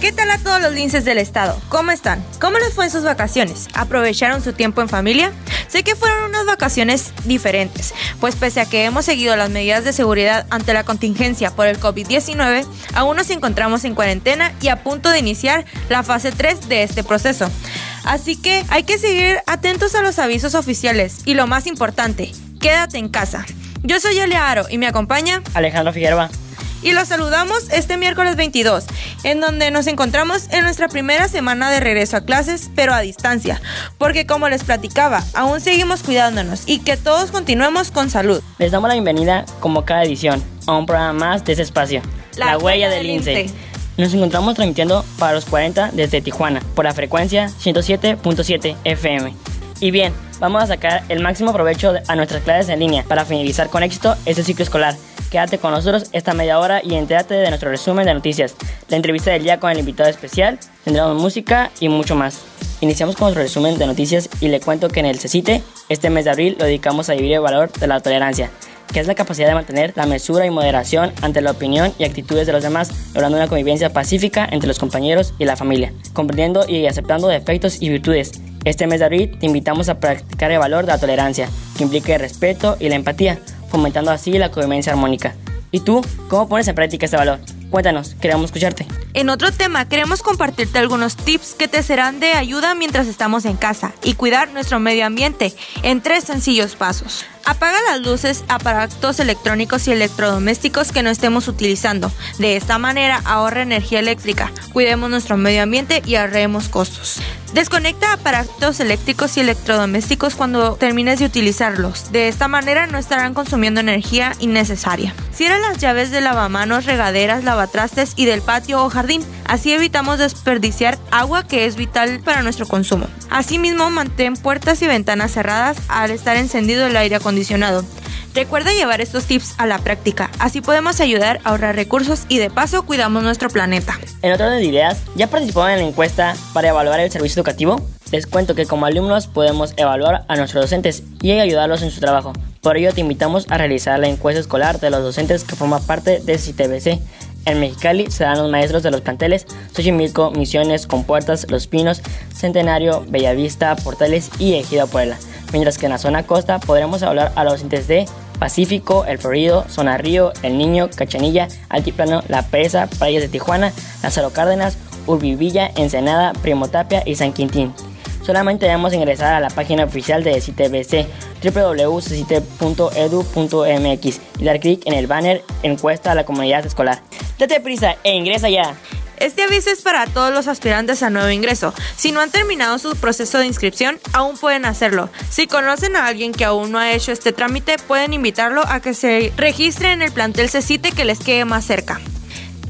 ¿Qué tal a todos los linces del estado? ¿Cómo están? ¿Cómo les fue en sus vacaciones? ¿Aprovecharon su tiempo en familia? Sé que fueron unas vacaciones diferentes, pues pese a que hemos seguido las medidas de seguridad ante la contingencia por el COVID-19, aún nos encontramos en cuarentena y a punto de iniciar la fase 3 de este proceso. Así que hay que seguir atentos a los avisos oficiales y lo más importante, quédate en casa. Yo soy Elia Aro y me acompaña Alejandro Figueroa. Y los saludamos este miércoles 22, en donde nos encontramos en nuestra primera semana de regreso a clases, pero a distancia, porque como les platicaba, aún seguimos cuidándonos y que todos continuemos con salud. Les damos la bienvenida, como cada edición, a un programa más de ese espacio, La Huella del Lince. Nos encontramos transmitiendo para los 40 desde Tijuana, por la frecuencia 107.7 FM. Y bien, vamos a sacar el máximo provecho a nuestras clases en línea para finalizar con éxito este ciclo escolar. Quédate con nosotros esta media hora y entérate de nuestro resumen de noticias, la entrevista del día con el invitado especial, tendremos música y mucho más. Iniciamos con nuestro resumen de noticias y le cuento que en el CECITE, este mes de abril, lo dedicamos a vivir el valor de la tolerancia, que es la capacidad de mantener la mesura y moderación ante la opinión y actitudes de los demás, logrando una convivencia pacífica entre los compañeros y la familia, comprendiendo y aceptando defectos y virtudes. Este mes de abril te invitamos a practicar el valor de la tolerancia, que implica el respeto y la empatía, fomentando así la convivencia armónica. ¿Y tú, cómo pones en práctica este valor? Cuéntanos, queremos escucharte. En otro tema, queremos compartirte algunos tips que te serán de ayuda mientras estamos en casa y cuidar nuestro medio ambiente en tres sencillos pasos. Apaga las luces, aparatos electrónicos y electrodomésticos que no estemos utilizando. De esta manera ahorra energía eléctrica, cuidemos nuestro medio ambiente y ahorremos costos. Desconecta aparatos eléctricos y electrodomésticos cuando termines de utilizarlos. De esta manera no estarán consumiendo energía innecesaria. Cierra las llaves de lavamanos, regaderas, lavatrastes y del patio o jardín. Así evitamos desperdiciar agua que es vital para nuestro consumo. Asimismo, mantén puertas y ventanas cerradas al estar encendido el aire acondicionado. Recuerda llevar estos tips a la práctica, así podemos ayudar a ahorrar recursos y de paso cuidamos nuestro planeta. En otro de ideas, ¿ya participaron en la encuesta para evaluar el servicio educativo? Les cuento que como alumnos podemos evaluar a nuestros docentes y ayudarlos en su trabajo. Por ello te invitamos a realizar la encuesta escolar de los docentes que forman parte de CITBC. En Mexicali serán los maestros de los planteles Xochimilco, Misiones, Compuertas, Los Pinos, Centenario, Bellavista, Portales y Ejido Puebla. Mientras que en la zona costa podremos hablar a los docentes de Pacífico, El Florido, Zona Río, El Niño, Cachanilla, Altiplano, La Presa, Playas de Tijuana, Lázaro Cárdenas, Urbivilla, Ensenada, Primo Tapia y San Quintín. Solamente debemos ingresar a la página oficial de CITBC www.cite.edu.mx y dar clic en el banner Encuesta a la comunidad escolar. Date prisa e ingresa ya. Este aviso es para todos los aspirantes a nuevo ingreso. Si no han terminado su proceso de inscripción, aún pueden hacerlo. Si conocen a alguien que aún no ha hecho este trámite, pueden invitarlo a que se registre en el plantel CECITE que les quede más cerca.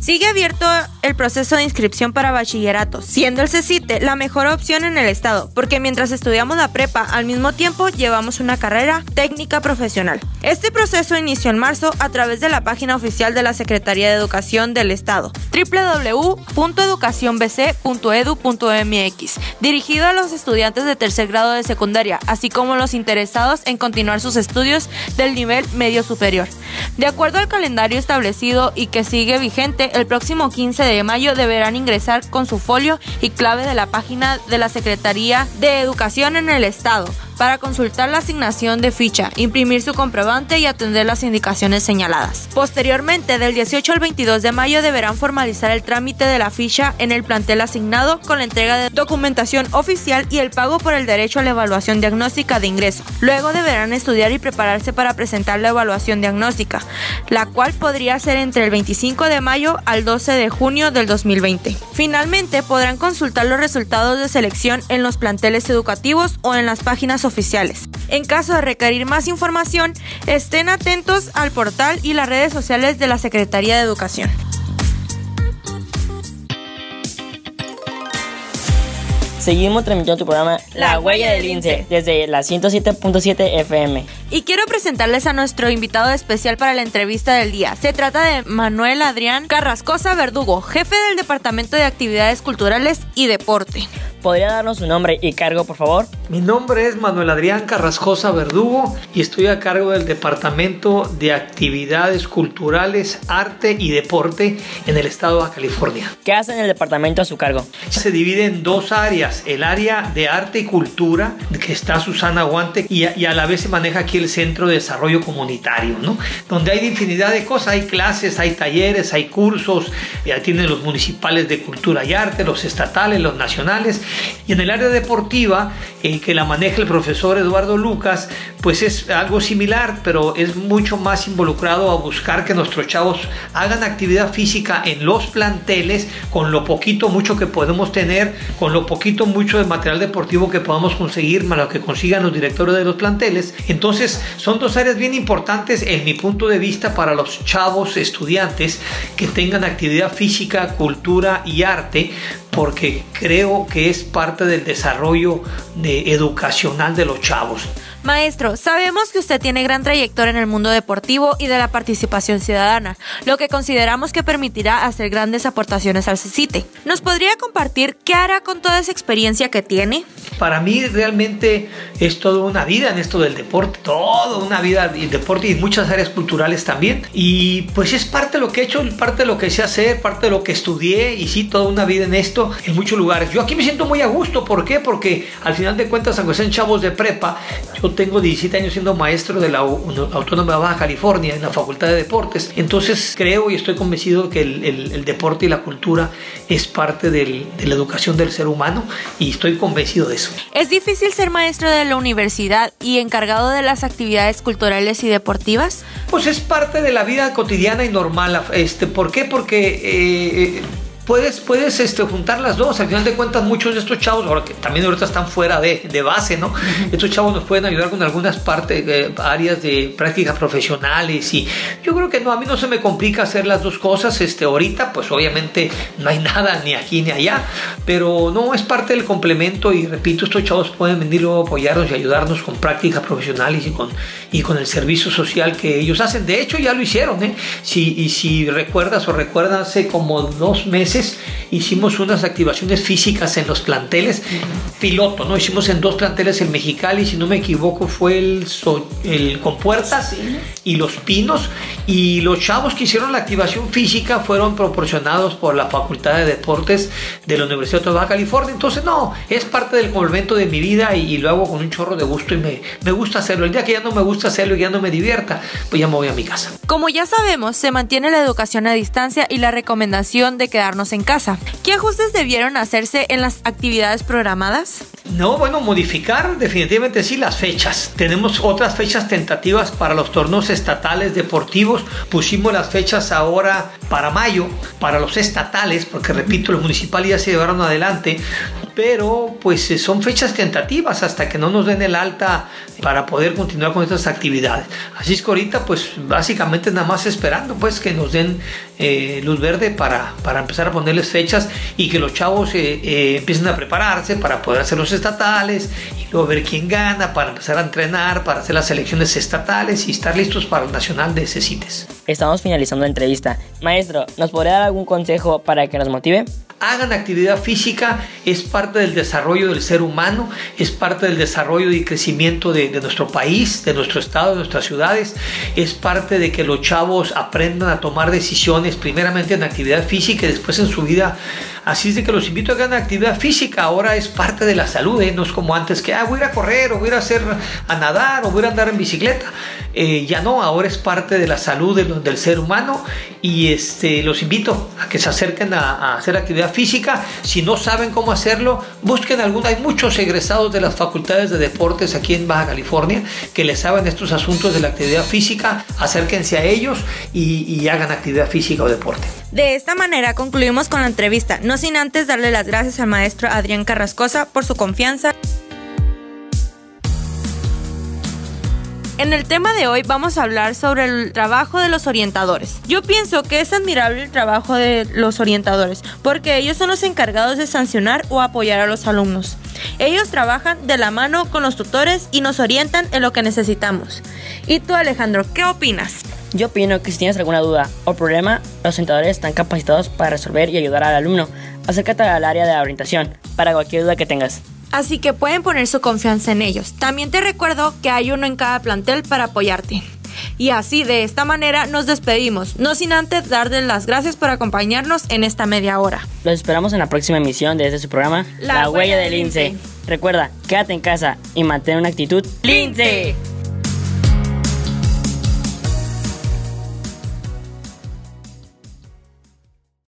Sigue abierto el proceso de inscripción para bachillerato, siendo el La mejor opción en el estado, porque mientras estudiamos la prepa, al mismo tiempo llevamos una carrera técnica profesional. Este proceso inició en marzo a través de la página oficial de la Secretaría de Educación del Estado, www.educacionbc.edu.mx, dirigido a los estudiantes de tercer grado de secundaria, así como los interesados en continuar sus estudios del nivel medio superior. De acuerdo al calendario establecido y que sigue vigente, el próximo 15 de mayo deberán ingresar con su folio y clave de la página de la Secretaría de Educación en el Estado para consultar la asignación de ficha, imprimir su comprobante y atender las indicaciones señaladas. Posteriormente, del 18 al 22 de mayo deberán formalizar el trámite de la ficha en el plantel asignado con la entrega de documentación oficial y el pago por el derecho a la evaluación diagnóstica de ingreso. Luego deberán estudiar y prepararse para presentar la evaluación diagnóstica, la cual podría ser entre el 25 de mayo al 12 de junio del 2020. Finalmente, podrán consultar los resultados de selección en los planteles educativos o en las páginas oficiales. En caso de requerir más información, estén atentos al portal y las redes sociales de la Secretaría de Educación. Seguimos transmitiendo tu programa La, Huella del Lince desde la 107.7 FM. Y quiero presentarles a nuestro invitado especial para la entrevista del día. Se trata de Manuel Adrián Carrascosa Verdugo, jefe del Departamento de Actividades Culturales y Deporte. ¿Podría darnos su nombre y cargo, por favor? Mi nombre es Manuel Adrián Carrascosa Verdugo y estoy a cargo del Departamento de Actividades Culturales, Arte y Deporte en el estado de California. ¿Qué hace en el departamento a su cargo? Se divide en dos áreas, el área de arte y cultura, que está Susana Guante, y a, y a la vez se maneja aquí el Centro de Desarrollo Comunitario, ¿no? donde hay infinidad de cosas, hay clases, hay talleres, hay cursos, ya tienen los municipales de cultura y arte, los estatales, los nacionales, y en el área deportiva, eh, que la maneja el profesor Eduardo Lucas, pues es algo similar, pero es mucho más involucrado a buscar que nuestros chavos hagan actividad física en los planteles con lo poquito, mucho que podemos tener, con lo poquito, mucho de material deportivo que podamos conseguir, más lo que consigan los directores de los planteles. Entonces, son dos áreas bien importantes en mi punto de vista para los chavos estudiantes que tengan actividad física, cultura y arte, porque creo que es parte del desarrollo de educacional de los chavos. Maestro, sabemos que usted tiene gran trayectoria en el mundo deportivo y de la participación ciudadana, lo que consideramos que permitirá hacer grandes aportaciones al CICITE. ¿Nos podría compartir qué hará con toda esa experiencia que tiene? Para mí realmente es toda una vida en esto del deporte, toda una vida y deporte y muchas áreas culturales también. Y pues es parte de lo que he hecho, parte de lo que sé hacer, parte de lo que estudié y sí, toda una vida en esto, en muchos lugares. Yo aquí me siento muy a gusto, ¿por qué? Porque al final de cuentas, aunque sean chavos de prepa, yo tengo 17 años siendo maestro de la Autónoma de Baja California en la Facultad de Deportes. Entonces creo y estoy convencido que el, el, el deporte y la cultura es parte del, de la educación del ser humano y estoy convencido de eso. ¿Es difícil ser maestro de la universidad y encargado de las actividades culturales y deportivas? Pues es parte de la vida cotidiana y normal. Este, ¿Por qué? Porque... Eh, puedes, puedes este, juntar las dos. Al final de cuentas, muchos de estos chavos, ahora que también ahorita están fuera de, de base, ¿no? Estos chavos nos pueden ayudar con algunas partes, eh, áreas de prácticas profesionales y yo creo que no, a mí no se me complica hacer las dos cosas. Este, ahorita, pues obviamente no hay nada ni aquí ni allá, pero no, es parte del complemento y repito, estos chavos pueden venir luego a apoyarnos y ayudarnos con prácticas profesionales y con, y con el servicio social que ellos hacen. De hecho, ya lo hicieron, ¿eh? Si, y si recuerdas o recuerdas, hace como dos meses, hicimos unas activaciones físicas en los planteles piloto, ¿no? Hicimos en dos planteles en Mexicali, si no me equivoco, fue el, so, el Compuertas y Los Pinos. Y los chavos que hicieron la activación física fueron proporcionados por la Facultad de Deportes de la Universidad de Baja California. Entonces, no, es parte del complemento de mi vida y, y, lo hago con un chorro de gusto y me, me gusta hacerlo. El día que ya no me gusta hacerlo y ya no me divierta, pues ya me voy a mi casa. Como ya sabemos, se mantiene la educación a distancia y la recomendación de quedarnos en casa. ¿Qué ajustes debieron hacerse en las actividades programadas? No, bueno, modificar definitivamente sí las fechas. Tenemos otras fechas tentativas para los torneos estatales deportivos. Pusimos las fechas ahora para mayo, para los estatales, porque repito, los municipales ya se llevaron adelante, pero pues son fechas tentativas hasta que no nos den el alta para poder continuar con estas actividades. Así es que ahorita pues básicamente nada más esperando pues que nos den eh, luz verde para, para empezar a ponerles fechas y que los chavos eh, eh, empiecen a prepararse para poder hacer los estatales y luego ver quién gana, para empezar a entrenar, para hacer las elecciones estatales y estar listos para el nacional de CECITES. Estamos finalizando la entrevista. Maestro, ¿nos podría dar algún consejo para que nos motive? hagan actividad física, es parte del desarrollo del ser humano, es parte del desarrollo y crecimiento de, de, nuestro país, de nuestro estado, de nuestras ciudades, es parte de que los chavos aprendan a tomar decisiones primeramente en actividad física y después en su vida. Así es de que los invito a que hagan actividad física, ahora es parte de la salud, ¿eh? no es como antes que ah, voy a ir a correr o voy a ir a, hacer, a nadar o voy a, andar en bicicleta. Eh, ya no, ahora es parte de la salud de, del ser humano y este, los invito a que se acerquen a, hacer actividad física. Si no saben cómo hacerlo, busquen alguna. Hay muchos egresados de las facultades de deportes aquí en Baja California que les saben estos asuntos de la actividad física. Acérquense a ellos y hagan actividad física o deporte. De esta manera concluimos con la entrevista, sin antes darle las gracias al maestro Adrián Carrascosa por su confianza. En el tema de hoy vamos a hablar sobre el trabajo de los orientadores. Yo pienso que es admirable el trabajo de los orientadores porque ellos son los encargados de sancionar o apoyar a los alumnos. Ellos trabajan de la mano con los tutores y nos orientan en lo que necesitamos. ¿Y tú Alejandro, qué opinas? Yo opino que si tienes alguna duda o problema, los orientadores están capacitados para resolver y ayudar al alumno. Acércate al área de orientación para cualquier duda que tengas. Así que pueden poner su confianza en ellos. También te recuerdo que hay uno en cada plantel para apoyarte. Y así, de esta manera, nos despedimos, no sin antes darles las gracias por acompañarnos en esta media hora. Los esperamos en la próxima emisión de este su programa, La Huella del Lince. Recuerda, quédate en casa y mantén una actitud ¡Lince!